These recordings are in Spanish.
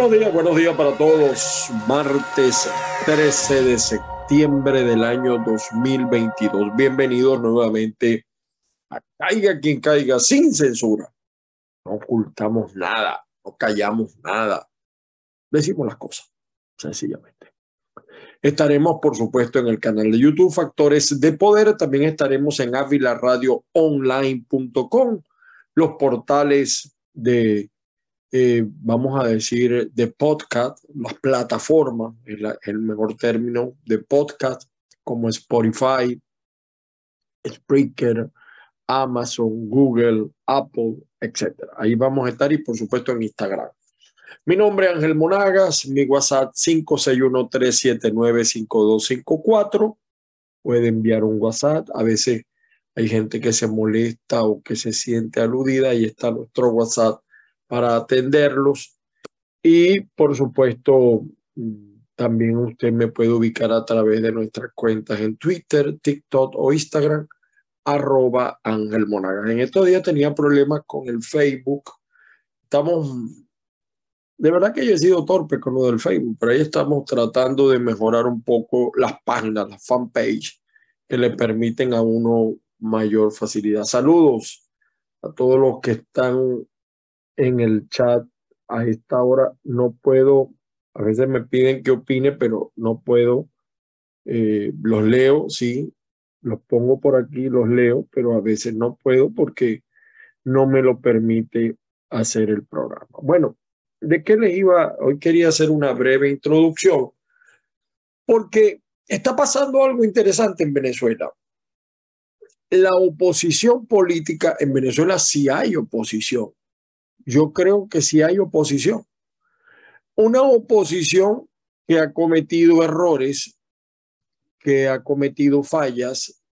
Buenos días, buenos días para todos. Martes 13 de septiembre del año 2022. Bienvenidos nuevamente a Caiga quien caiga sin censura. No ocultamos nada, no callamos nada. Decimos las cosas, sencillamente. Estaremos, por supuesto, en el canal de YouTube Factores de Poder. También estaremos en avilaradioonline.com, los portales de eh, vamos a decir, de podcast, las plataformas, el, mejor término de podcast, como Spotify, Spreaker, Amazon, Google, Apple, etc. Ahí vamos a estar y por supuesto en Instagram. Mi nombre es Ángel Monagas, mi WhatsApp 561-379-5254. Puede enviar un WhatsApp. A veces hay gente que se molesta o que se siente aludida. y está nuestro WhatsApp para atenderlos. Y por supuesto, también usted me puede ubicar a través de nuestras cuentas en Twitter, TikTok o Instagram, arroba Ángel Monagas. En estos días tenía problemas con el Facebook. Estamos, de verdad que yo he sido torpe con lo del Facebook, pero ahí estamos tratando de mejorar un poco las páginas, las fanpage, que le permiten a uno mayor facilidad. Saludos a todos los que están en el chat a esta hora. No puedo, a veces me piden que opine, pero no puedo. Eh, los leo, sí, los pongo por aquí, los leo, pero a veces no puedo porque no me lo permite hacer el programa. Bueno, ¿de qué les iba? Hoy quería hacer una breve introducción porque está pasando algo interesante en Venezuela. La oposición política en Venezuela sí hay oposición yo creo que sí hay oposición. Una oposición que ha cometido errores, que ha cometido fallas,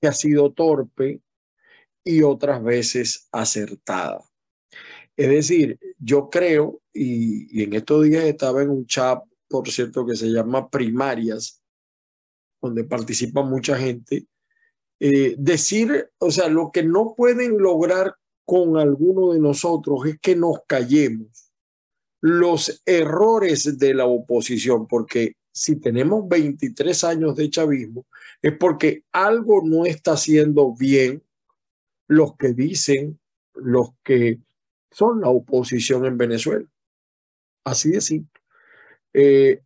que ha sido torpe y otras veces acertada. Es decir, yo creo, y, en estos días estaba en un chat, por cierto, que se llama Primarias, donde participa mucha gente, eh, decir, o sea, lo que no pueden lograr con alguno de nosotros es que nos callemos los errores de la oposición, porque si tenemos 23 años de chavismo, es porque algo no está haciendo bien los que dicen, los que son la oposición en Venezuela. Así de simple. Eh,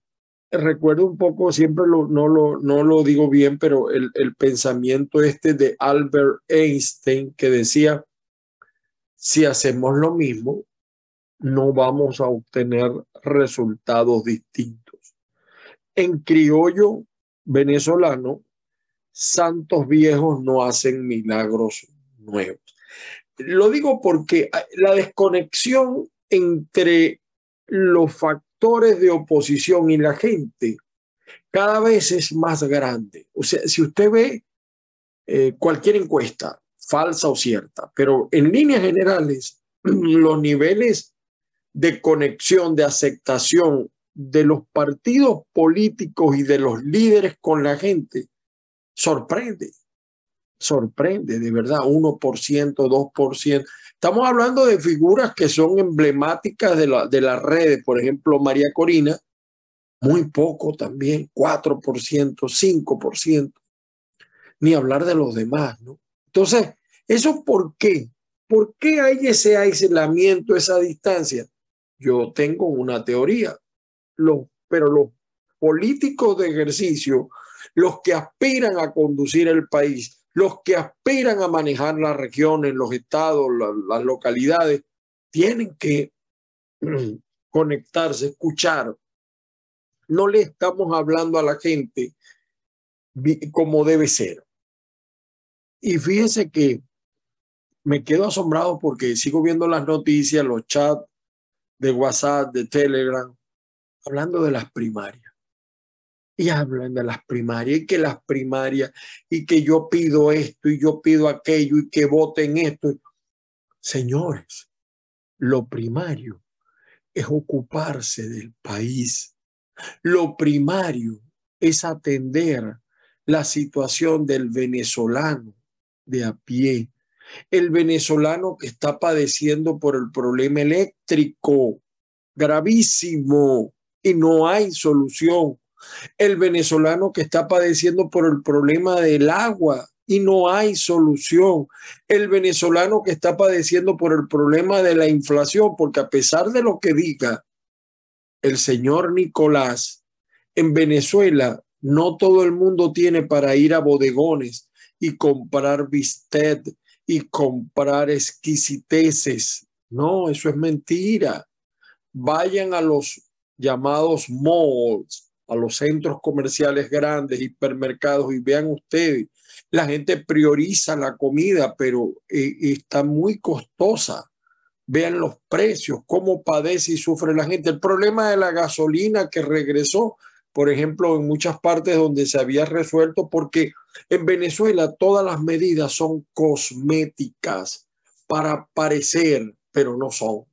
recuerdo un poco, siempre no, lo, no lo digo bien, pero el, el pensamiento este de Albert Einstein que decía, si hacemos lo mismo, no vamos a obtener resultados distintos. En criollo venezolano, santos viejos no hacen milagros nuevos. Lo digo porque la desconexión entre los factores de oposición y la gente cada vez es más grande. O sea, si usted ve eh, cualquier encuesta, falsa o cierta, pero en líneas generales, los niveles de conexión, de aceptación de los partidos políticos y de los líderes con la gente sorprende, sorprende, de verdad, 1%, 2%. Estamos hablando de figuras que son emblemáticas de, la, de las redes, por ejemplo, María Corina, muy poco también, 4%, 5%, ni hablar de los demás, ¿no? Entonces, ¿Eso por qué? ¿Por qué hay ese aislamiento, esa distancia? Yo tengo una teoría, pero los políticos de ejercicio, los que aspiran a conducir el país, los que aspiran a manejar las regiones, los estados, las localidades, tienen que conectarse, escuchar. No le estamos hablando a la gente como debe ser. Y fíjense que me quedo asombrado porque sigo viendo las noticias, los chats de WhatsApp, de Telegram, hablando de las primarias. Y hablan de las primarias y que las primarias y que yo pido esto y yo pido aquello y que voten esto. Señores, lo primario es ocuparse del país. Lo primario es atender la situación del venezolano de a pie, el venezolano que está padeciendo por el problema eléctrico. gravísimo y no hay solución. El venezolano que está padeciendo por el problema del agua y no hay solución. El venezolano que está padeciendo por el problema de la inflación, porque a pesar de lo que diga el señor Nicolás, en Venezuela no todo el mundo tiene para ir a bodegones y comprar bistec y comprar exquisiteces. No, eso es mentira. Vayan a los llamados malls, a los centros comerciales grandes, hipermercados y vean ustedes, la gente prioriza la comida, pero eh, está muy costosa. Vean los precios, cómo padece y sufre la gente. El problema de la gasolina que regresó, por ejemplo, en muchas partes donde se había resuelto, porque en Venezuela todas las medidas son cosméticas para parecer, pero no son.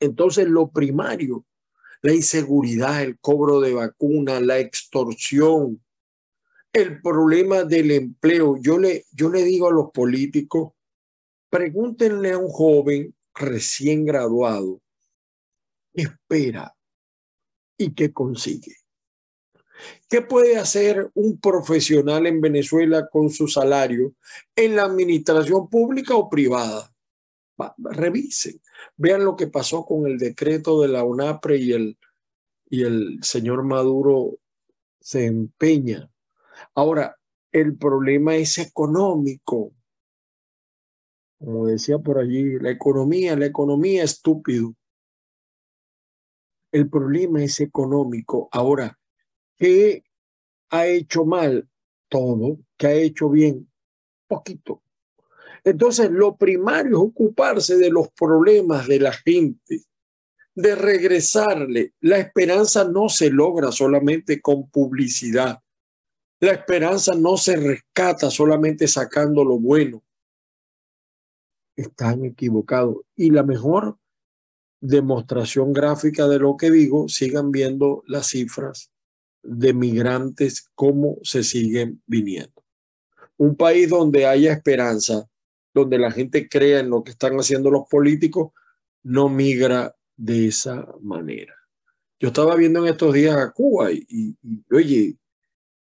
Entonces, lo primario, la inseguridad, el cobro de vacunas, la extorsión, el problema del empleo. Yo le, yo le digo a los políticos, pregúntenle a un joven recién graduado, ¿qué espera y qué consigue? ¿Qué puede hacer un profesional en Venezuela con su salario en la administración pública o privada? revisen, vean lo que pasó con el decreto de la UNAPRE y el, y el señor Maduro se empeña. Ahora, el problema es económico. Como decía por allí, la economía, la economía estúpido. El problema es económico. Ahora, ¿qué ha hecho mal? Todo. ¿Qué ha hecho bien? Poquito. Entonces, lo primario es ocuparse de los problemas de la gente, de regresarle. La esperanza no se logra solamente con publicidad. La esperanza no se rescata solamente sacando lo bueno. Están equivocados. Y la mejor demostración gráfica de lo que digo, sigan viendo las cifras de migrantes, cómo se siguen viniendo. Un país donde haya esperanza, donde la gente crea en lo que están haciendo los políticos, no migra de esa manera. Yo estaba viendo en estos días a Cuba y, oye,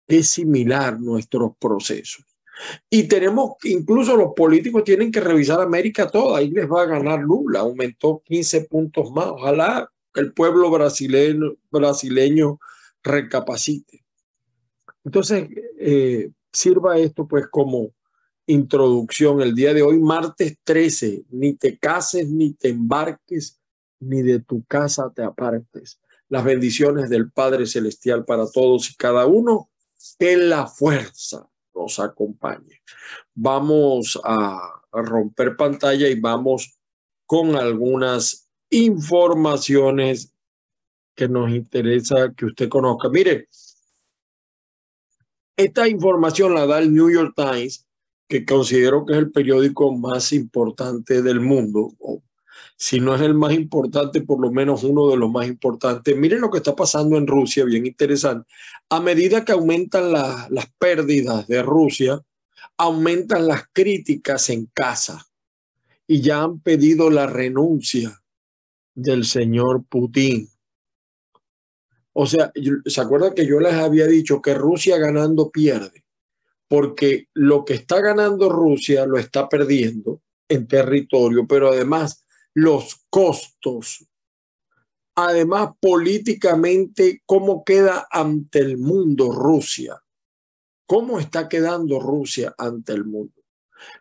es similar nuestros procesos. Y tenemos, incluso los políticos tienen que revisar América toda, ahí les va a ganar Lula, aumentó 15 puntos más. Ojalá el pueblo brasileño, brasileño recapacite. Entonces, eh, sirva esto pues como introducción el día de hoy, martes 13. Ni te cases, ni te embarques, ni de tu casa te apartes. Las bendiciones del Padre Celestial para todos y cada uno. Que la fuerza nos acompañe. Vamos a romper pantalla y vamos con algunas informaciones que nos interesa que usted conozca. Mire, esta información la da el New York Times que considero que es el periódico más importante del mundo, si no es el más importante, por lo menos uno de los más importantes. Miren lo que está pasando en Rusia, bien interesante. A medida que aumentan las pérdidas de Rusia, aumentan las críticas en casa y ya han pedido la renuncia del señor Putin. O sea, ¿se acuerda que yo les había dicho que Rusia ganando pierde? porque lo que está ganando Rusia lo está perdiendo en territorio, pero además los costos, además políticamente, cómo queda ante el mundo Rusia, cómo está quedando Rusia ante el mundo.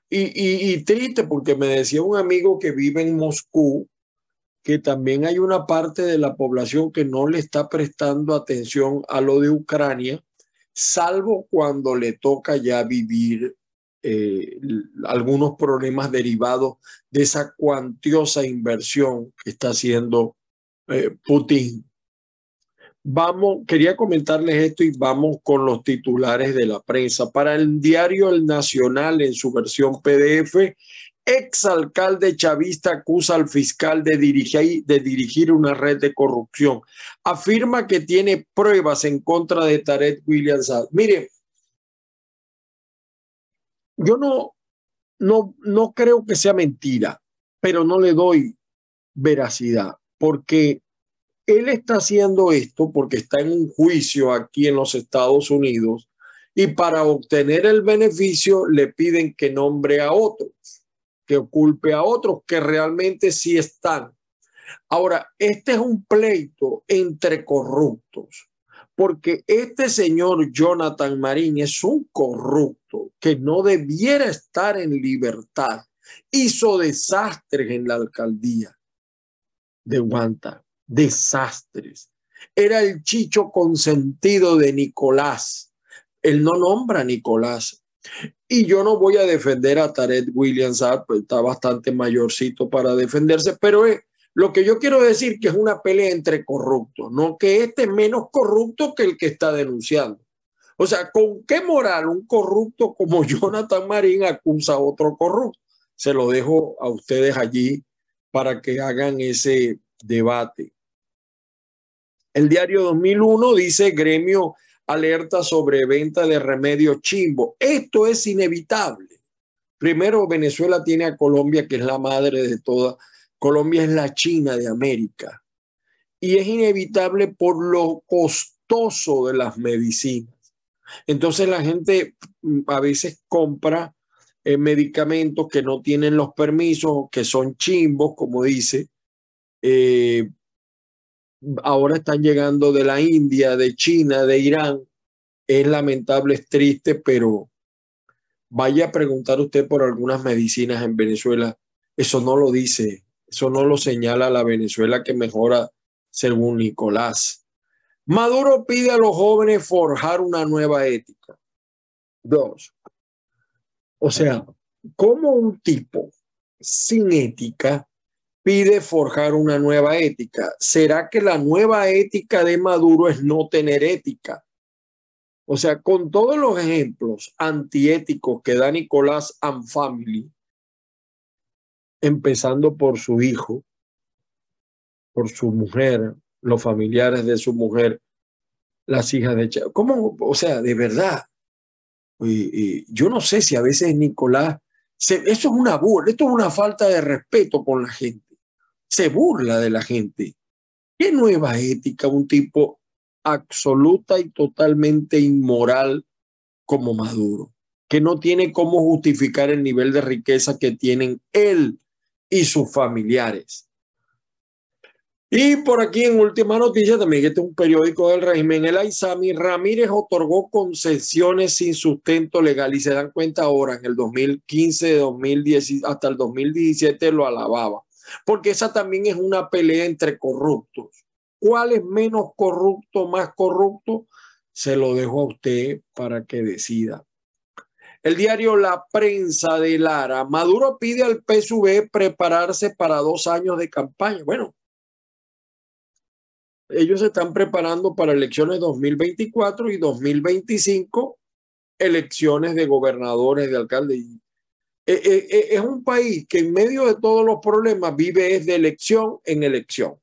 Y, y, triste porque me decía un amigo que vive en Moscú que también hay una parte de la población que no le está prestando atención a lo de Ucrania salvo cuando le toca ya vivir eh, algunos problemas derivados de esa cuantiosa inversión que está haciendo eh, Putin. Vamos, quería comentarles esto y vamos con los titulares de la prensa. Para el diario El Nacional en su versión PDF, exalcalde chavista acusa al fiscal de dirigir, de dirigir una red de corrupción. Afirma que tiene pruebas en contra de Tarek Williams. Mire, yo no, no, no creo que sea mentira, pero no le doy veracidad. porque él está haciendo esto porque está en un juicio aquí en los Estados Unidos y para obtener el beneficio le piden que nombre a otros, que oculpe a otros que realmente sí están. Ahora, este es un pleito entre corruptos, porque este señor Jonathan Marín es un corrupto que no debiera estar en libertad. Hizo desastres en la alcaldía de Guanta, desastres. Era el chicho consentido de Nicolás él no nombra a Nicolás. Y yo no voy a defender a Tarek Williams, está bastante mayorcito para defenderse, pero es, lo que yo quiero decir que es una pelea entre corruptos, no que este es menos corrupto que el que está denunciando. O sea, ¿con qué moral un corrupto como Jonathan Marín acusa a otro corrupto? Se lo dejo a ustedes allí para que hagan ese debate. El diario 2001 dice gremio alerta sobre venta de remedio chimbo. Esto es inevitable. Primero, Venezuela tiene a Colombia, que es la madre de toda. Colombia es la China de América. Y es inevitable por lo costoso de las medicinas. Entonces la gente mm, a veces compra eh, medicamentos que no tienen los permisos, que son chimbos, como dice, eh, ahora están llegando de la India, de China, de Irán. Es lamentable, es triste, pero vaya a preguntar usted por algunas medicinas en Venezuela. Eso no lo dice, eso no lo señala la Venezuela que mejora según Nicolás. Maduro pide a los jóvenes forjar una nueva ética. Dos. O sea, ¿cómo un tipo sin ética pide forjar una nueva ética. ¿Será que la nueva ética de Maduro es no tener ética? O sea, con todos los ejemplos antiéticos que da Nicolás and Family, empezando por su hijo, por su mujer, los familiares de su mujer, las hijas de Chávez. ¿Cómo? O sea, de verdad. Yo no sé si a veces Nicolás, eso es una burla, esto es una falta de respeto con la gente se burla de la gente. ¿Qué nueva ética un tipo absoluta y totalmente inmoral como Maduro, que no tiene cómo justificar el nivel de riqueza que tienen él y sus familiares? Y por aquí en última noticia, también este es un periódico del régimen, el Aizami Ramírez otorgó concesiones sin sustento legal y se dan cuenta ahora, en el 2015, 2010, hasta el 2017 lo alababa porque esa también es una pelea entre corruptos. ¿Cuál es menos corrupto, más corrupto? Se lo dejo a usted para que decida. El diario La Prensa de Lara, Maduro pide al PSV prepararse para dos años de campaña. Bueno, ellos se están preparando para elecciones 2024 y 2025, elecciones de gobernadores, de alcaldes. Eh, eh, eh, es un país que en medio de todos los problemas vive es de elección en elección,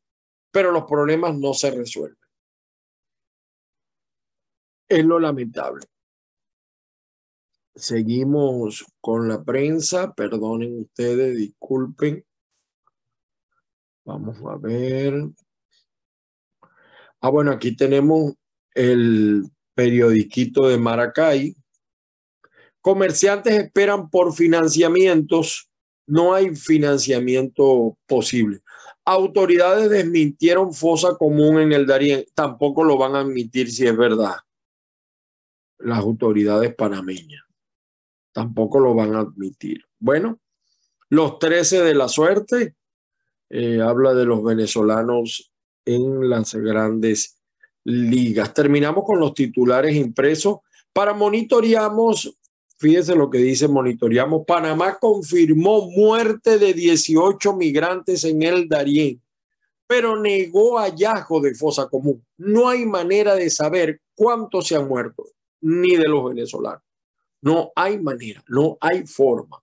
pero los problemas no se resuelven. Es lo lamentable. Seguimos con la prensa, perdonen ustedes, disculpen. Vamos a ver. Ah, bueno, aquí tenemos el periodiquito de Maracay. Comerciantes esperan por financiamientos. No hay financiamiento posible. Autoridades desmintieron fosa común en el Darién. Tampoco lo van a admitir si es verdad. Las autoridades panameñas. Tampoco lo van a admitir. Bueno, los 13 de la suerte. Eh, habla de los venezolanos en las grandes ligas. Terminamos con los titulares impresos. Para monitoreamos Fíjese lo que dice, monitoreamos. Panamá confirmó muerte de 18 migrantes en el Darién, pero negó hallazgo de fosa común. No hay manera de saber cuántos se han muerto, ni de los venezolanos. No hay manera, no hay forma.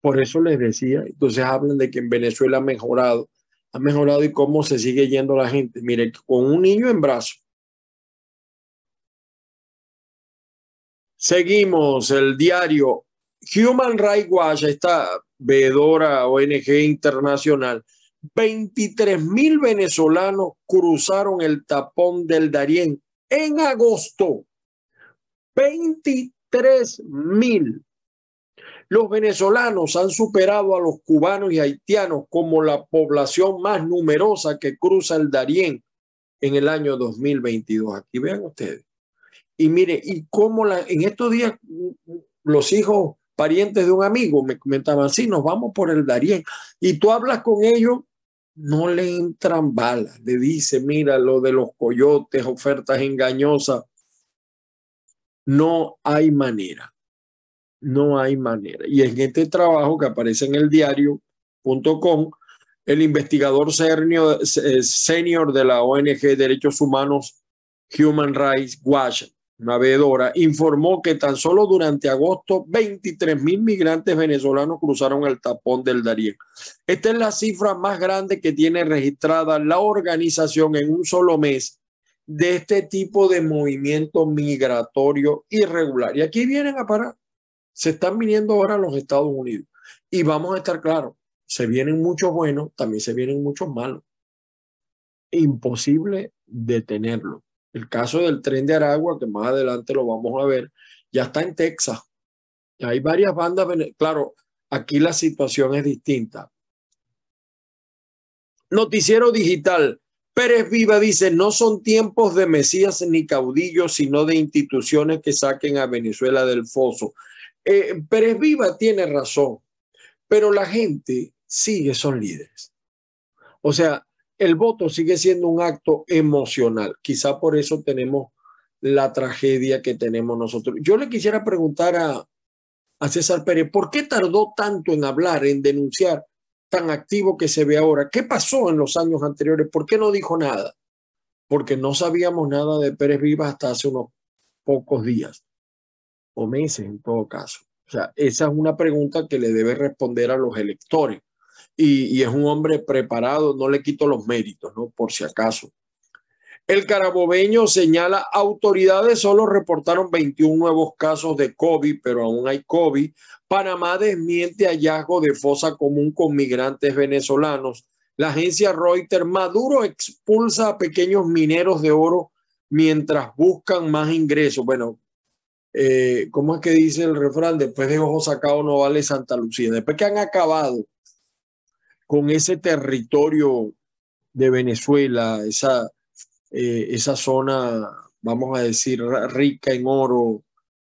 Por eso les decía, entonces hablan de que en Venezuela ha mejorado, ha mejorado y cómo se sigue yendo la gente. Mire, con un niño en brazos, Seguimos el diario Human Rights Watch, esta veedora ONG internacional, 23 mil venezolanos cruzaron el tapón del Darién en agosto. 23 mil. Los venezolanos han superado a los cubanos y haitianos como la población más numerosa que cruza el Darién en el año 2022. Aquí vean ustedes. Y mire, y cómo la, en estos días los hijos parientes de un amigo me comentaban, sí, nos vamos por el Darién. Y tú hablas con ellos, no le entran balas. Le dice, mira, lo de los coyotes, ofertas engañosas. No hay manera. No hay manera. Y en este trabajo que aparece en el diario.com, el investigador senior, eh, senior de la ONG Derechos Humanos Human Rights Watch una veedora, informó que tan solo durante agosto 23 mil migrantes venezolanos cruzaron el tapón del Darién. Esta es la cifra más grande que tiene registrada la organización en un solo mes de este tipo de movimiento migratorio irregular. Y aquí vienen a parar. Se están viniendo ahora a los Estados Unidos. Y vamos a estar claros, se vienen muchos buenos, también se vienen muchos malos. Imposible detenerlo. El caso del tren de Aragua, que más adelante lo vamos a ver, ya está en Texas. hay varias bandas. Claro, aquí la situación es distinta. Noticiero digital. Pérez Viva dice, no son tiempos de mesías ni caudillos, sino de instituciones que saquen a Venezuela del foso. Eh, Pérez Viva tiene razón, pero la gente sigue, son líderes. O sea, el voto sigue siendo un acto emocional. Quizá por eso tenemos la tragedia que tenemos nosotros. Yo le quisiera preguntar a, a César Pérez, ¿por qué tardó tanto en hablar, en denunciar, tan activo que se ve ahora? ¿Qué pasó en los años anteriores? ¿Por qué no dijo nada? Porque no sabíamos nada de Pérez Viva hasta hace unos pocos días o meses en todo caso. O sea, esa es una pregunta que le debe responder a los electores y, es un hombre preparado, no le quito los méritos, ¿no? Por si acaso. El carabobeño señala, autoridades solo reportaron 21 nuevos casos de COVID, pero aún hay COVID. Panamá desmiente hallazgo de fosa común con migrantes venezolanos. La agencia Reuters, Maduro expulsa a pequeños mineros de oro mientras buscan más ingresos. Bueno, eh, ¿cómo es que dice el refrán? Después de ojo sacado no vale Santa Lucía. Después que han acabado con ese territorio de Venezuela, esa, eh, esa zona, vamos a decir, rica en oro,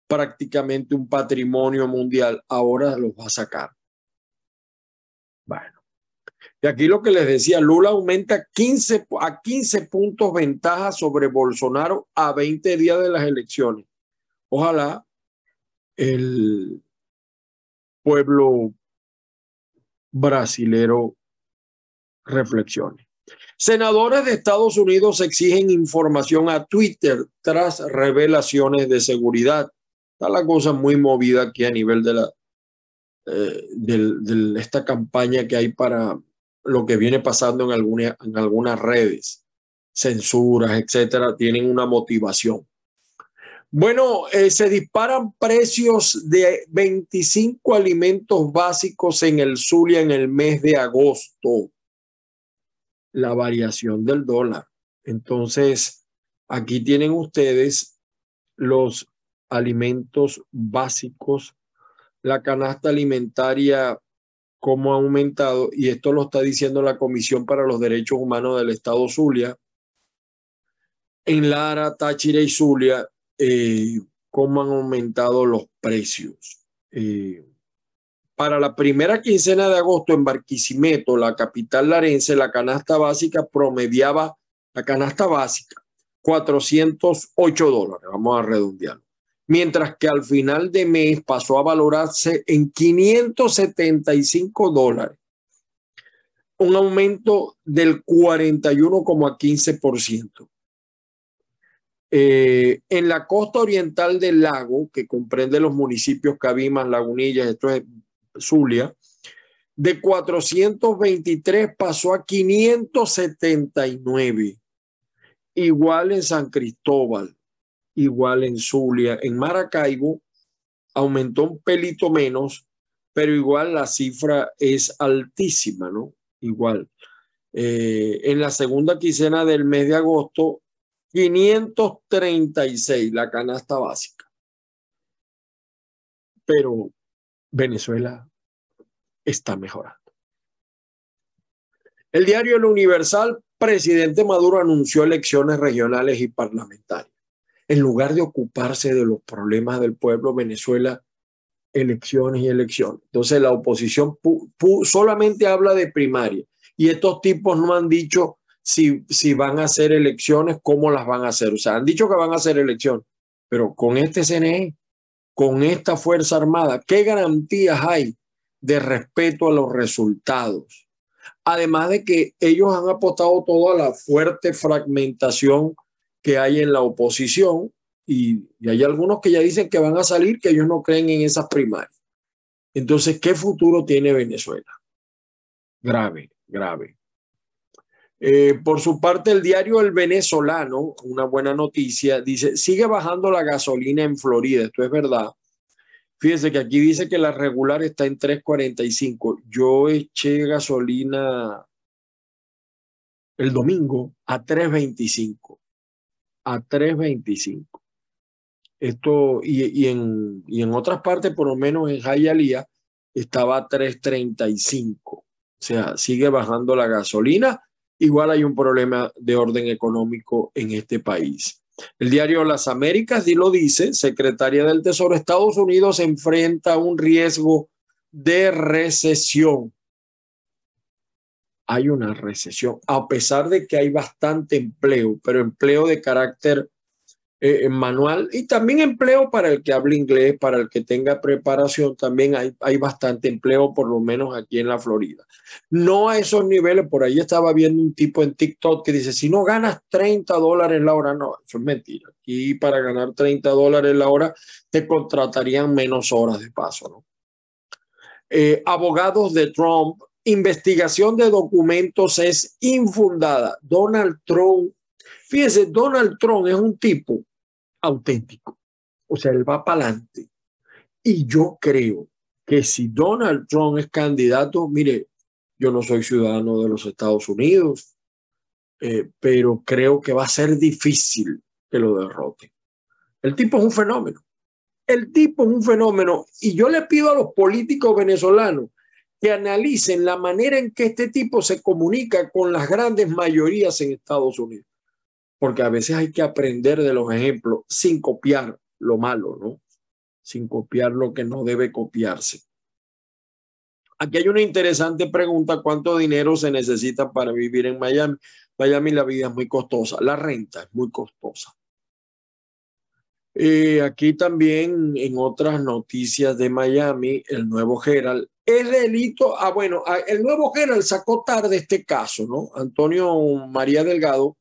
prácticamente un patrimonio mundial, ahora los va a sacar. Bueno, y aquí lo que les decía, Lula aumenta 15, a 15 puntos ventaja sobre Bolsonaro a 20 días de las elecciones. Ojalá el pueblo brasilero reflexione. Senadores de Estados Unidos exigen información a Twitter tras revelaciones de seguridad. Está la cosa muy movida aquí a nivel de la eh, esta campaña que hay para lo que viene pasando en, en algunas redes, censuras, etcétera, tienen una motivación. Bueno, eh, se disparan precios de 25 alimentos básicos en el Zulia en el mes de agosto. La variación del dólar. Entonces, aquí tienen ustedes los alimentos básicos, la canasta alimentaria, cómo ha aumentado, y esto lo está diciendo la Comisión para los Derechos Humanos del Estado Zulia. En Lara, Táchira y Zulia, eh, cómo han aumentado los precios. Eh, para la primera quincena de agosto en Barquisimeto, la capital larense, la canasta básica promediaba, la canasta básica, 408 dólares, vamos a redondearlo. Mientras que al final de mes pasó a valorarse en 575 dólares, un aumento del 41,15%. Eh, en la costa oriental del lago, que comprende los municipios Cabimas, Lagunillas, esto es Zulia, de 423 pasó a 579. Igual en San Cristóbal, igual en Zulia, en Maracaibo aumentó un pelito menos, pero igual la cifra es altísima, ¿no? Igual. Eh, en la segunda quincena del mes de agosto, 536 la canasta básica. Pero Venezuela está mejorando. El diario El Universal, presidente Maduro anunció elecciones regionales y parlamentarias. En lugar de ocuparse de los problemas del pueblo, Venezuela, elecciones y elecciones. Entonces la oposición solamente habla de primaria y estos tipos no han dicho si, si van a hacer elecciones, cómo las van a hacer. O sea, han dicho que van a hacer elecciones, pero con este CNE, con esta Fuerza Armada, ¿qué garantías hay de respeto a los resultados? Además de que ellos han apostado todo a la fuerte fragmentación que hay en la oposición y, hay algunos que ya dicen que van a salir, que ellos no creen en esas primarias. Entonces, ¿qué futuro tiene Venezuela? Grave grave. Eh, por su parte, el diario El Venezolano, una buena noticia, dice, sigue bajando la gasolina en Florida. Esto es verdad. Fíjese que aquí dice que la regular está en 3.45. Yo eché gasolina el domingo a 3.25. A 3.25. Esto, y, y, en, y en otras partes, por lo menos en Jayalía, estaba a 3.35. O sea, sigue bajando la gasolina. Igual hay un problema de orden económico en este país. El diario Las Américas y lo dice, secretaria del Tesoro, Estados Unidos enfrenta un riesgo de recesión. Hay una recesión, a pesar de que hay bastante empleo, pero empleo de carácter eh, manual y también empleo para el que hable inglés, para el que tenga preparación, también hay, hay bastante empleo, por lo menos aquí en la Florida. No a esos niveles, por ahí estaba viendo un tipo en TikTok que dice, si no ganas 30 dólares la hora, no, eso es mentira. Aquí para ganar 30 dólares la hora te contratarían menos horas de paso, ¿no? Eh, abogados de Trump, investigación de documentos es infundada. Donald Trump Fíjense, Donald Trump es un tipo auténtico. O sea, él va para adelante. Y yo creo que si Donald Trump es candidato, mire, yo no soy ciudadano de los Estados Unidos, eh, pero creo que va a ser difícil que lo derrote. El tipo es un fenómeno. El tipo es un fenómeno. Y yo le pido a los políticos venezolanos que analicen la manera en que este tipo se comunica con las grandes mayorías en Estados Unidos porque a veces hay que aprender de los ejemplos sin copiar lo malo, ¿no? Sin copiar lo que no debe copiarse. Aquí hay una interesante pregunta, ¿cuánto dinero se necesita para vivir en Miami? Miami la vida es muy costosa, la renta es muy costosa. Eh, aquí también en otras noticias de Miami, el nuevo Herald, es delito, ah bueno, ah, el nuevo Herald sacó tarde este caso, ¿no? Antonio María Delgado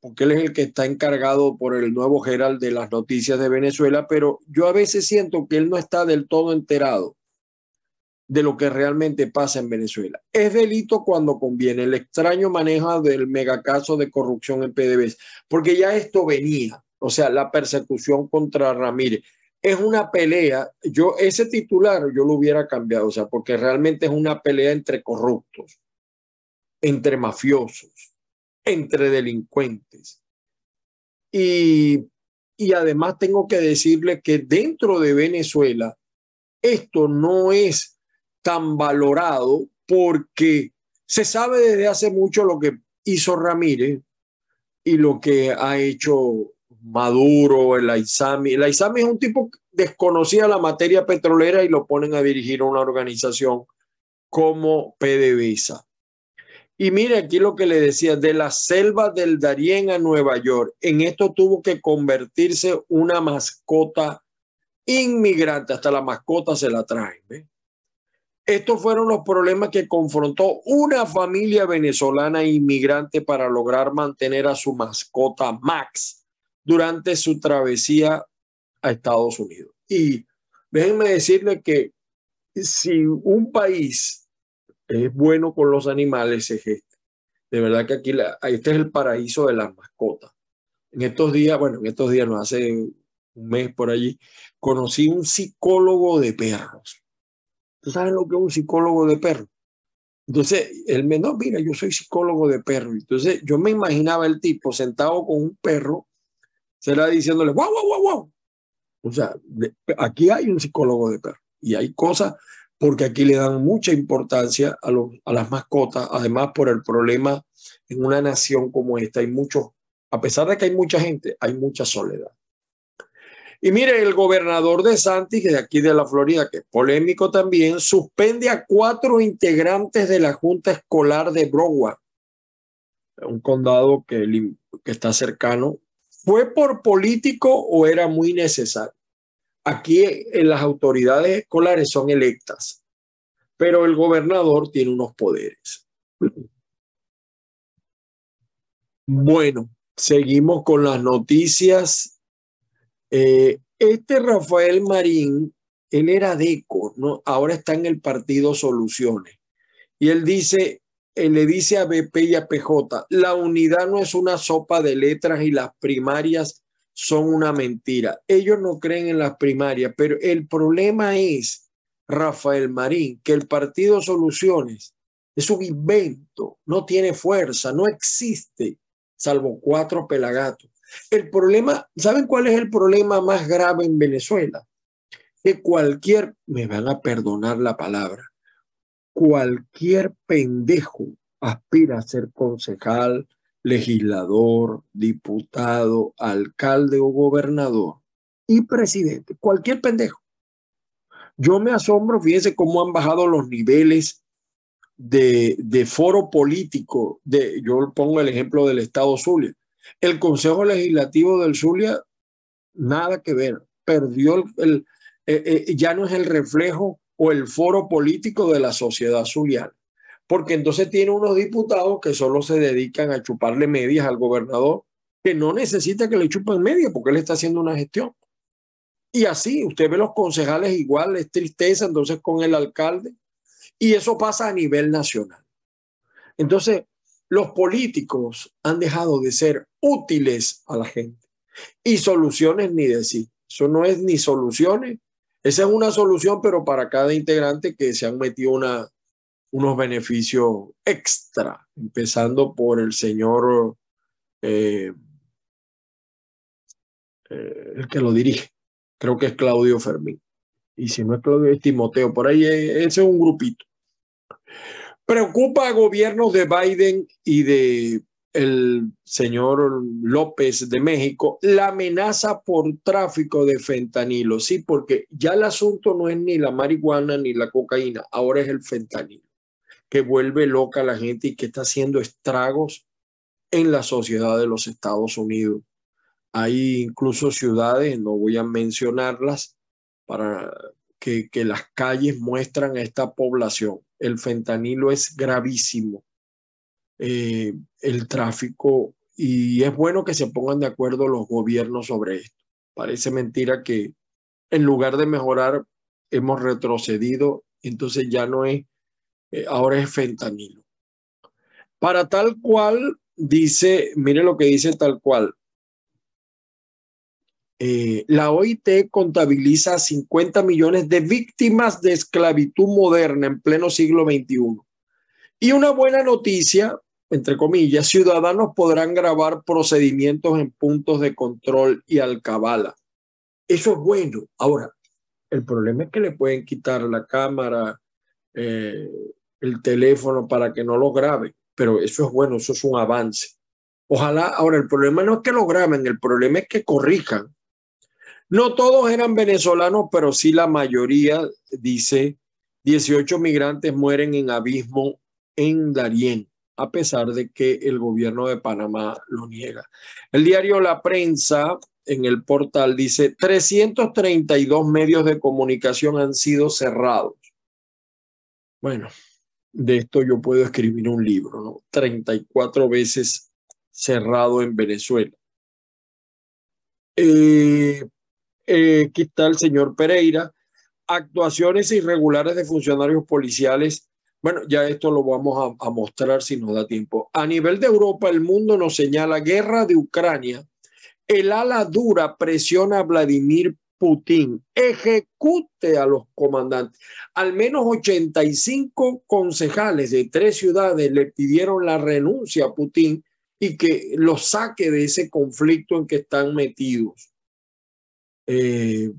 porque él es el que está encargado por el nuevo Gerald de las noticias de Venezuela, pero yo a veces siento que él no está del todo enterado de lo que realmente pasa en Venezuela. Es delito cuando conviene el extraño manejo del megacaso de corrupción en PDVSA, porque ya esto venía, o sea, la persecución contra Ramírez. Es una pelea, yo ese titular yo lo hubiera cambiado, o sea, porque realmente es una pelea entre corruptos, entre mafiosos entre delincuentes. Y, y además tengo que decirle que dentro de Venezuela esto no es tan valorado porque se sabe desde hace mucho lo que hizo Ramírez y lo que ha hecho Maduro, el Aizami. El Aizami es un tipo que desconocía la materia petrolera y lo ponen a dirigir una organización como PDVSA. Y mire aquí lo que le decía, de la selva del Darién a Nueva York, en esto tuvo que convertirse una mascota inmigrante, hasta la mascota se la traen. Estos fueron los problemas que confrontó una familia venezolana inmigrante para lograr mantener a su mascota Max durante su travesía a Estados Unidos. Y déjenme decirle que si un país es bueno con los animales es este. De verdad que aquí este es el paraíso de las mascotas. En estos días, bueno, en estos días, no hace un mes por allí, conocí un psicólogo de perros. ¿Tú sabes lo que es un psicólogo de perros? Entonces, él me, no, mira, yo soy psicólogo de perro. Entonces, yo me imaginaba el tipo sentado con un perro, será diciéndole, wow, wow, wow, wow. O sea, aquí hay un psicólogo de perro y hay cosas porque aquí le dan mucha importancia a, a las mascotas, además por el problema en una nación como esta, hay muchos, a pesar de que hay mucha gente, hay mucha soledad. Y mire, el gobernador de Santi, que de aquí de la Florida, que es polémico también, suspende a cuatro integrantes de la Junta Escolar de Broward, un condado que, que está cercano. ¿Fue por político o era muy necesario? Aquí en las autoridades escolares son electas, pero el gobernador tiene unos poderes. Bueno, seguimos con las noticias eh, este Rafael Marín, él era DECO, ¿no? ahora está en el partido Soluciones. Y él dice, le dice a BP y a PJ, la unidad no es una sopa de letras y las primarias son una mentira. Ellos no creen en las primarias, pero el problema es, Rafael Marín, que el partido Soluciones es un invento, no tiene fuerza, no existe, salvo cuatro pelagatos. El problema, ¿saben cuál es el problema más grave en Venezuela? Que cualquier, me van a perdonar la palabra, cualquier pendejo aspira a ser concejal, legislador, diputado, alcalde o gobernador y presidente, cualquier pendejo. Yo me asombro, fíjense cómo han bajado los niveles de, de foro político. De, yo pongo el ejemplo del Estado Zulia. El Consejo Legislativo del Zulia, nada que ver, perdió el, eh, eh, ya no es el reflejo o el foro político de la sociedad zuliana, porque entonces tiene unos diputados que solo se dedican a chuparle medias al gobernador, que no necesita que le chupen medias porque él está haciendo una gestión. Y así, usted ve los concejales igual, es tristeza entonces con el alcalde, y eso pasa a nivel nacional. Entonces, los políticos han dejado de ser útiles a la gente. Y soluciones ni decir. Eso no es ni soluciones. Esa es una solución, pero para cada integrante que se han metido unos beneficios extra, empezando por el señor, eh, eh, el que lo dirige. Creo que es Claudio Fermín. Y si no es Claudio, es Timoteo. Por ahí, eh, ese es un grupito. Preocupa a gobiernos de Biden y de el señor López de México la amenaza por tráfico de fentanilo. Sí, porque ya el asunto no es ni la marihuana ni la cocaína, ahora es el fentanilo, que vuelve loca a la gente y que está haciendo estragos en la sociedad de los Estados Unidos. Hay incluso ciudades, no voy a mencionarlas, para que, que las calles muestran a esta población el fentanilo es gravísimo, eh, el tráfico, y es bueno que se pongan de acuerdo los gobiernos sobre esto. Parece mentira que en lugar de mejorar hemos retrocedido, entonces ya no es, eh, ahora es fentanilo. Para tal cual, dice, mire lo que dice tal cual, eh, la OIT contabiliza 50 millones de víctimas de esclavitud moderna en pleno siglo XXI. Y una buena noticia, entre comillas, ciudadanos podrán grabar procedimientos en puntos de control y alcabala. Eso es bueno. Ahora, el problema es que le pueden quitar la cámara, eh, el teléfono para que no lo grabe, pero eso es bueno, eso es un avance. Ojalá, ahora el problema no es que lo graben, el problema es que corrijan no todos eran venezolanos, pero sí la mayoría, dice, 18 migrantes mueren en abismo en Darién, a pesar de que el gobierno de Panamá lo niega. El diario La Prensa en el portal dice, 332 medios de comunicación han sido cerrados. Bueno, de esto yo puedo escribir un libro, ¿no? 34 veces cerrado en Venezuela. Eh, eh, aquí está el señor Pereira, actuaciones irregulares de funcionarios policiales. Bueno, ya esto lo vamos a, mostrar si nos da tiempo. A nivel de Europa, el mundo nos señala guerra de Ucrania. El ala dura presiona a Vladimir Putin ejecute a los comandantes. Al menos 85 concejales de tres ciudades le pidieron la renuncia a Putin y que los saque de ese conflicto en que están metidos. Eh,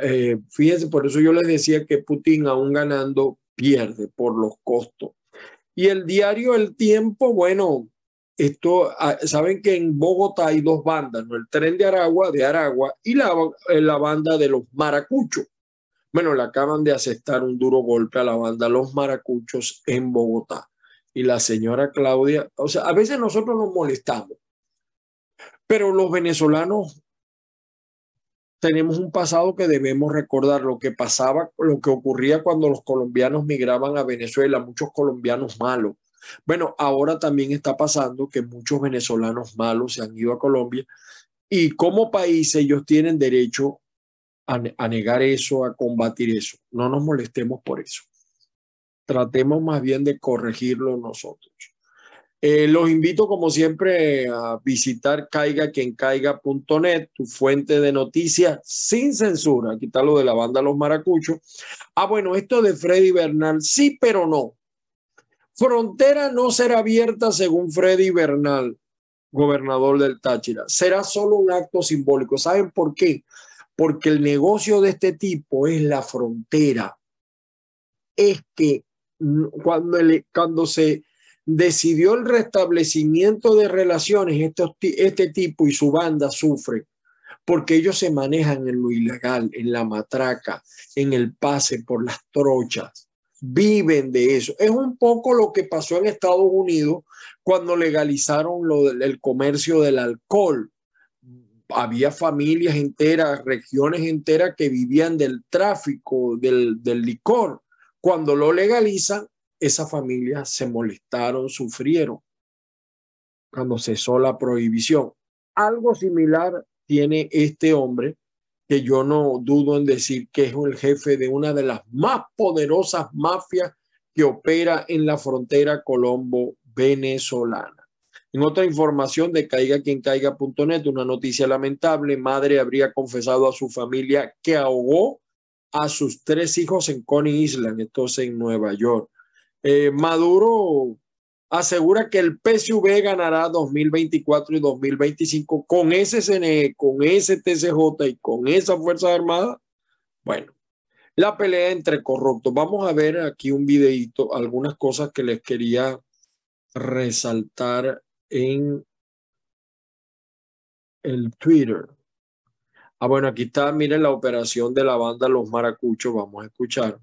eh, fíjense, por eso yo les decía que Putin, aún ganando, pierde por los costos. Y el diario El Tiempo, bueno, esto, ah, saben que en Bogotá hay dos bandas, ¿no? el tren de Aragua, de Aragua, y la, eh, la banda de los Maracuchos. Bueno, le acaban de aceptar un duro golpe a la banda Los Maracuchos en Bogotá. Y la señora Claudia, o sea, a veces nosotros nos molestamos, pero los venezolanos tenemos un pasado que debemos recordar, lo que pasaba, lo que ocurría cuando los colombianos migraban a Venezuela, muchos colombianos malos. Bueno, ahora también está pasando que muchos venezolanos malos se han ido a Colombia y como país ellos tienen derecho a, a negar eso, a combatir eso. No nos molestemos por eso. Tratemos más bien de corregirlo nosotros. Eh, los invito, como siempre, a visitar caiga.net, tu fuente de noticias sin censura. Aquí está lo de la banda Los Maracuchos. Ah, bueno, esto de Freddy Bernal, sí, pero no. Frontera no será abierta según Freddy Bernal, gobernador del Táchira. Será solo un acto simbólico. ¿Saben por qué? Porque el negocio de este tipo es la frontera. Es que cuando, cuando se decidió el restablecimiento de relaciones, este tipo y su banda sufren porque ellos se manejan en lo ilegal, en la matraca, en el pase por las trochas, viven de eso. Es un poco lo que pasó en Estados Unidos cuando legalizaron lo el comercio del alcohol. Había familias enteras, regiones enteras que vivían del tráfico del, del licor. Cuando lo legalizan, esas familias se molestaron, sufrieron cuando cesó la prohibición. Algo similar tiene este hombre, que yo no dudo en decir que es el jefe de una de las más poderosas mafias que opera en la frontera colombo-venezolana. En otra información de caiga quien caiga.net, una noticia lamentable, madre habría confesado a su familia que ahogó a sus tres hijos en Coney Island, entonces en Nueva York. Eh, Maduro asegura que el PSV ganará 2024 y 2025 con ese CNE, con ese TCJ y con esa Fuerza Armada. Bueno, la pelea entre corruptos. Vamos a ver aquí un videito, algunas cosas que les quería resaltar en el Twitter. Ah, bueno, aquí está, miren la operación de la banda Los Maracuchos, vamos a escuchar.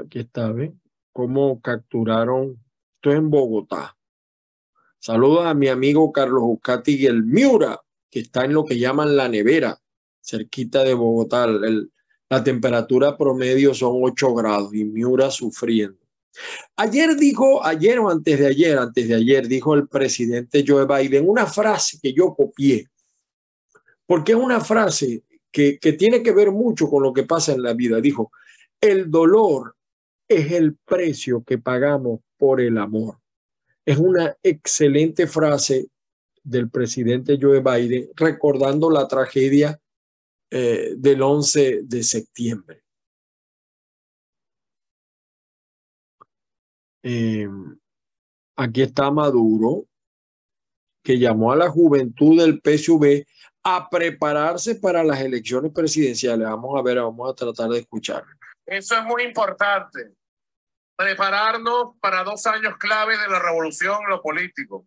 Aquí está, ¿ven? Cómo capturaron. Esto en Bogotá. Saludos a mi amigo Carlos Ucati y el Miura, que está en lo que llaman la nevera, cerquita de Bogotá. la temperatura promedio son 8 grados y Miura sufriendo. Ayer dijo, ayer o antes de ayer, antes de ayer, dijo el presidente Joe Biden una frase que yo copié, porque es una frase que, que tiene que ver mucho con lo que pasa en la vida. Dijo, el dolor es el precio que pagamos por el amor. Es una excelente frase del presidente Joe Biden recordando la tragedia eh, del 11 de septiembre. Em, aquí está Maduro, que llamó a la juventud del PSV a prepararse para las elecciones presidenciales. Vamos a ver, vamos a tratar de escuchar. Eso es muy importante. Prepararnos para dos años clave de la revolución lo político.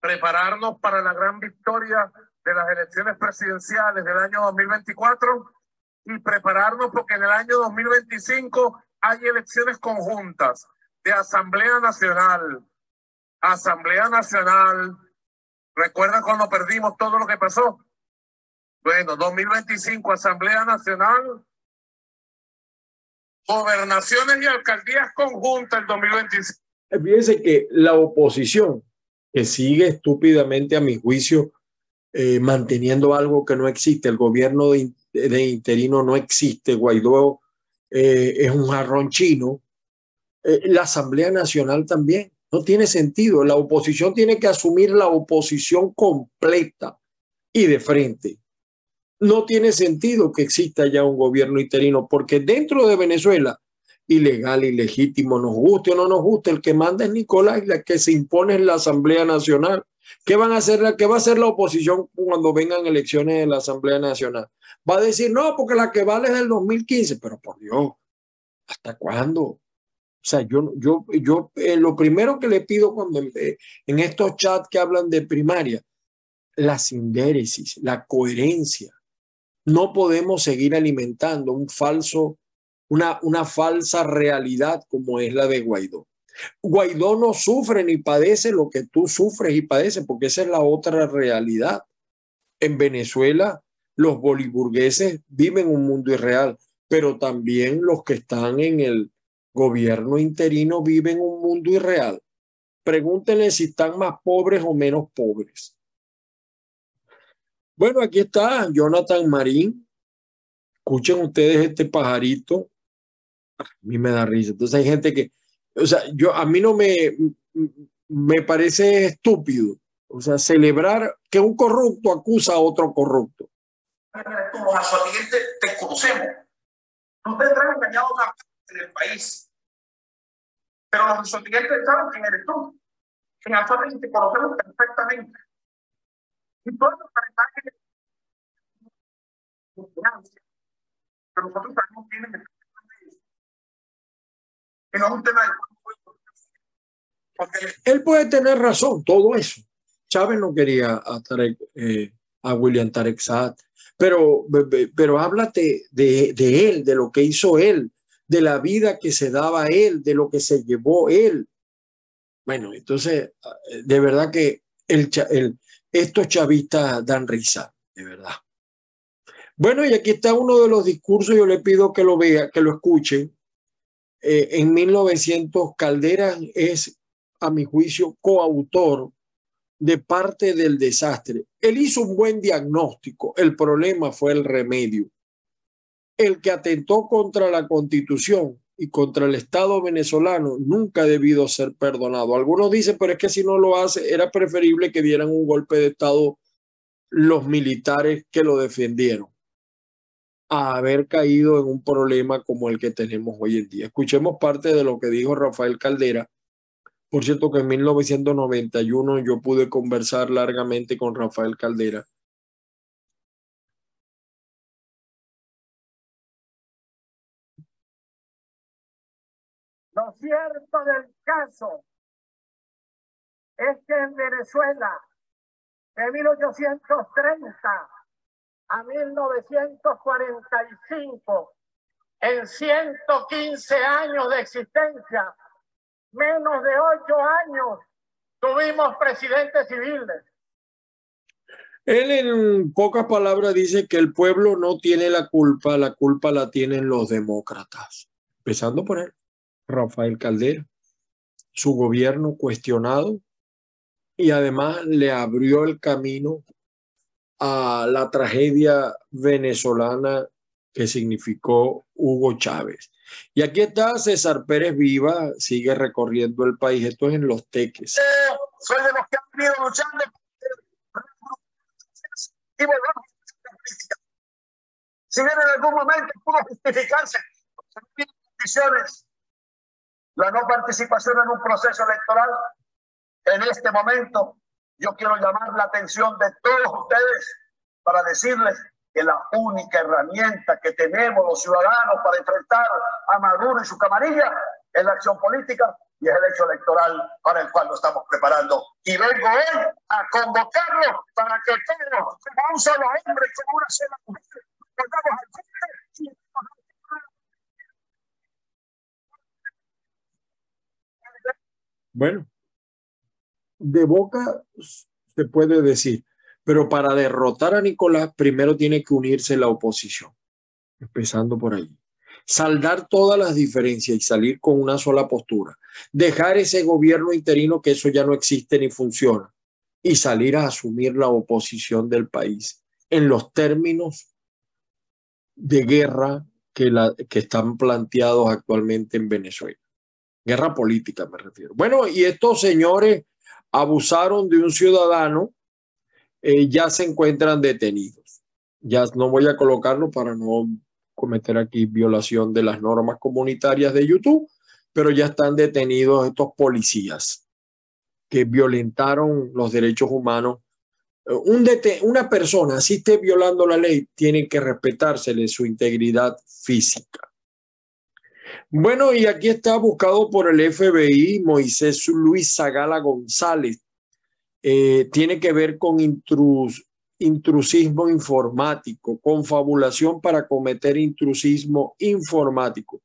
Prepararnos para la gran victoria de las elecciones presidenciales del año 2024 y prepararnos porque en el año 2025 hay elecciones conjuntas de Asamblea Nacional. Asamblea Nacional. ¿Recuerdan cuando perdimos todo lo que pasó? Bueno, 2025, Asamblea Nacional gobernaciones y alcaldías conjuntas el 2025. Fíjense que la oposición, que sigue estúpidamente a mi juicio eh, manteniendo algo que no existe, el gobierno de, interino no existe, Guaidó eh, es un jarrón chino, eh, la Asamblea Nacional también, No tiene sentido. La oposición tiene que asumir la oposición completa y de frente. No tiene sentido que exista ya un gobierno interino, porque dentro de Venezuela, ilegal, ilegítimo, nos guste o no nos guste, el que manda es Nicolás y la que se impone es la Asamblea Nacional. ¿Qué van a hacer? ¿Qué va a hacer la oposición cuando vengan elecciones de la Asamblea Nacional? Va a decir, no, porque la que vale es del 2015, pero por Dios, ¿hasta cuándo? O sea, yo, yo, yo eh, lo primero que le pido cuando eh, en estos chats que hablan de primaria, la sindéresis, la coherencia. No podemos seguir alimentando un falso, una, una falsa realidad como es la de Guaidó. Guaidó no sufre ni padece lo que tú sufres y padeces, porque esa es la otra realidad. En Venezuela, los boliburgueses viven un mundo irreal, pero también los que están en el gobierno interino viven un mundo irreal. Pregúntenle si están más pobres o menos pobres. Bueno, aquí está Jonathan Marín. Escuchen ustedes este pajarito. A mí me da risa. Entonces hay gente que o sea, yo a mí no me, me parece estúpido, o sea, celebrar que un corrupto acusa a otro corrupto. Los asociados te conocemos. No te engañado una en el país. Pero los asociados saben quién eres tú. En Alzate te conocemos perfectamente. Y todos los pero nosotros sabemos quiénes él puede tener razón, todo eso. Chávez no quería a, eh, a William Tarek Saad, pero, pero háblate de, de él, de lo que hizo él, de la vida que se daba él, de lo que se llevó él. Bueno, entonces, de verdad que el, el, estos chavistas dan risa, de verdad. Bueno, y aquí está uno de los discursos, yo le pido que lo vea, que lo escuchen, eh, en 1900 Caldera es, a mi juicio, coautor de parte del desastre. Él hizo un buen diagnóstico, el problema fue el remedio. El que atentó contra la constitución y contra el Estado venezolano nunca ha debido ser perdonado. Algunos dicen, pero es que si no lo hace, era preferible que dieran un golpe de Estado los militares que lo defendieron a haber caído en un problema como el que tenemos hoy en día. Escuchemos parte de lo que dijo Rafael Caldera. Por cierto que en 1991 yo pude conversar largamente con Rafael Caldera. Lo cierto del caso es que en Venezuela, en 1830, a 1945, en 115 años de existencia, menos de ocho años, tuvimos presidentes civiles. Él en pocas palabras dice que el pueblo no tiene la culpa, la culpa la tienen los demócratas, empezando por él, Rafael Caldera, su gobierno cuestionado y además le abrió el camino a la tragedia venezolana que significó Hugo Chávez. Y aquí está César Pérez Viva, sigue recorriendo el país, esto es en Los Teques. Soy de los que han venido luchando Si bien en algún momento pudo justificarse condiciones la no participación en un proceso electoral, en este momento yo quiero llamar la atención de todos ustedes para decirles que la única herramienta que tenemos los ciudadanos para enfrentar a Maduro y su camarilla es la acción política y es el hecho electoral para el cual nos estamos preparando. Y vengo hoy a convocarlo para que todos, como un solo hombre, como una sola mujer, Bueno, de boca se puede decir, pero para derrotar a Nicolás primero tiene que unirse la oposición, empezando por ahí. Saldar todas las diferencias y salir con una sola postura. Dejar ese gobierno interino que eso ya no existe ni funciona y salir a asumir la oposición del país en los términos de guerra que, la, que están planteados actualmente en Venezuela. Guerra política me refiero. Bueno, y estos señores abusaron de un ciudadano, eh, ya se encuentran detenidos. Ya no voy a colocarlo para no cometer aquí violación de las normas comunitarias de YouTube, pero ya están detenidos estos policías que violentaron los derechos humanos. Un una persona, si esté violando la ley, tiene que respetársele su integridad física. Bueno, y aquí está buscado por el FBI Moisés Luis Zagala González. Eh, tiene que ver con intrus, intrusismo informático, confabulación para cometer intrusismo informático.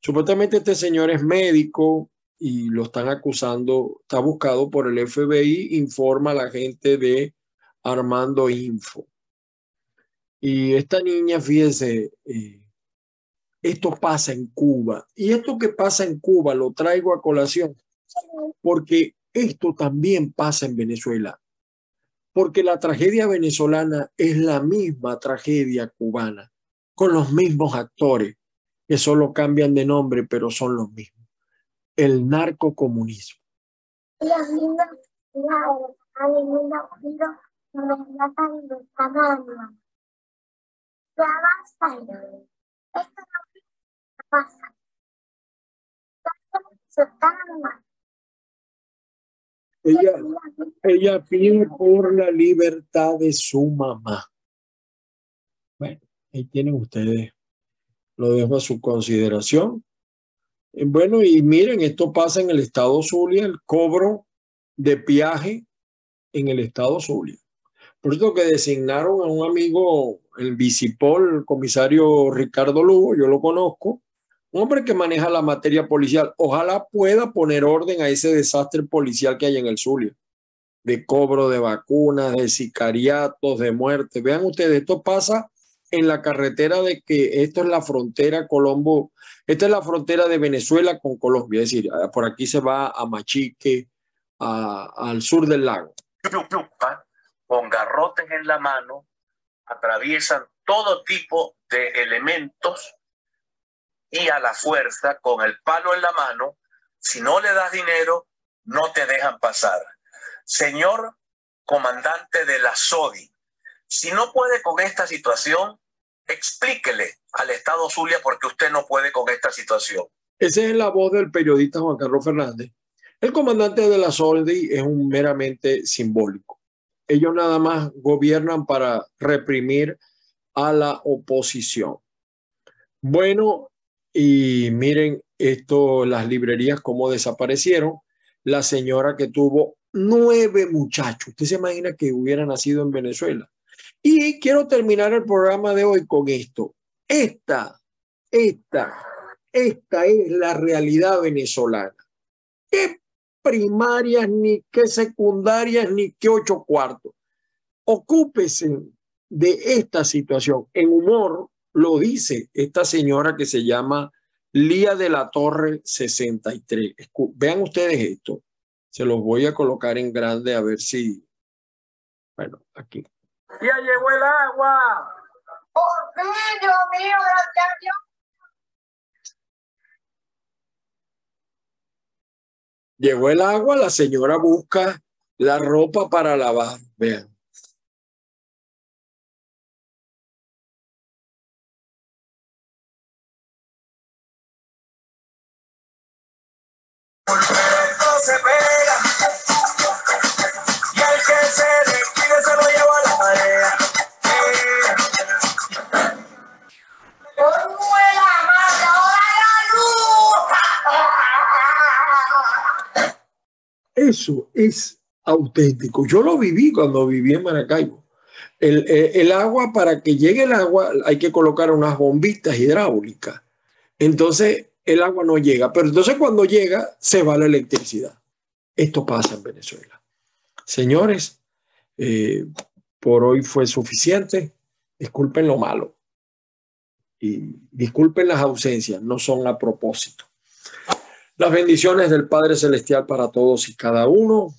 Supuestamente este señor es médico y lo están acusando, está buscado por el FBI, informa a la gente de Armando Info. Y esta niña, fíjese, eh, esto pasa en Cuba. Y esto que pasa en Cuba lo traigo a colación porque esto también pasa en Venezuela. Porque la tragedia venezolana es la misma tragedia cubana, con los mismos actores que solo cambian de nombre, pero son los mismos. El narcocomunismo. Ella, ella pide por la libertad de su mamá. Bueno, ahí tienen ustedes lo dejo a su consideración. Eh, bueno, y miren, esto pasa en el estado Zulia, el cobro de viaje en el estado Zulia. Por eso que designaron a un amigo, el Bicipol, el comisario Ricardo Lugo, yo lo conozco, hombre que maneja la materia policial. Ojalá pueda poner orden a ese desastre policial que hay en el Zulia, de cobro de vacunas, de sicariatos, de muerte. Vean ustedes, esto pasa en la carretera de que esto es la frontera Colombo, esta es la frontera de Venezuela con Colombia, es decir, ah, por aquí se va a Machique, al sur del lago. Con garrotes en la mano, atraviesan todo tipo de elementos y a la fuerza, con el palo en la mano, si no le das dinero, no te dejan pasar. Señor comandante de la SODI, si no puede con esta situación, explíquele al Estado Zulia por qué usted no puede con esta situación. Esa es la voz del periodista Juan Carlos Fernández. El comandante de la SODI es un meramente simbólico. Ellos nada más gobiernan para reprimir a la oposición. Bueno, y miren esto, las librerías cómo desaparecieron. La señora que tuvo nueve muchachos. Usted se imagina que hubiera nacido en Venezuela y quiero terminar el programa de hoy con esto. Esta, esta, esta es la realidad venezolana. ¿Qué primarias, ni qué secundarias, ni qué ocho cuartos? Ocúpese de esta situación. En humor lo dice esta señora que se llama Lía de la Torre 63. Vean ustedes esto. Se los voy a colocar en grande a ver si... Bueno, aquí. Ya llegó el agua. Por fin, Dios mío, gracias a Dios. Llegó el agua, la señora busca la ropa para lavar. Vean. Eso es auténtico. Yo lo viví cuando viví en Maracaibo. El, el, agua, para que llegue el agua, hay que colocar unas bombitas hidráulicas. Entonces, el agua no llega. Pero entonces, cuando llega, se va la electricidad. Esto pasa en Venezuela. Señores, eh, por hoy fue suficiente. Disculpen lo malo. Y disculpen las ausencias, no son a propósito. Las bendiciones del Padre Celestial para todos y cada uno.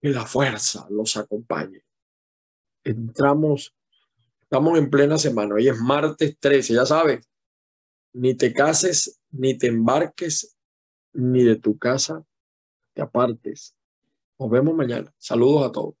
Que la fuerza los acompañe. Entramos, estamos en plena semana. Hoy es martes 13, ya sabes. Ni te cases, ni te embarques, ni de tu casa te apartes. Nos vemos mañana. Saludos a todos.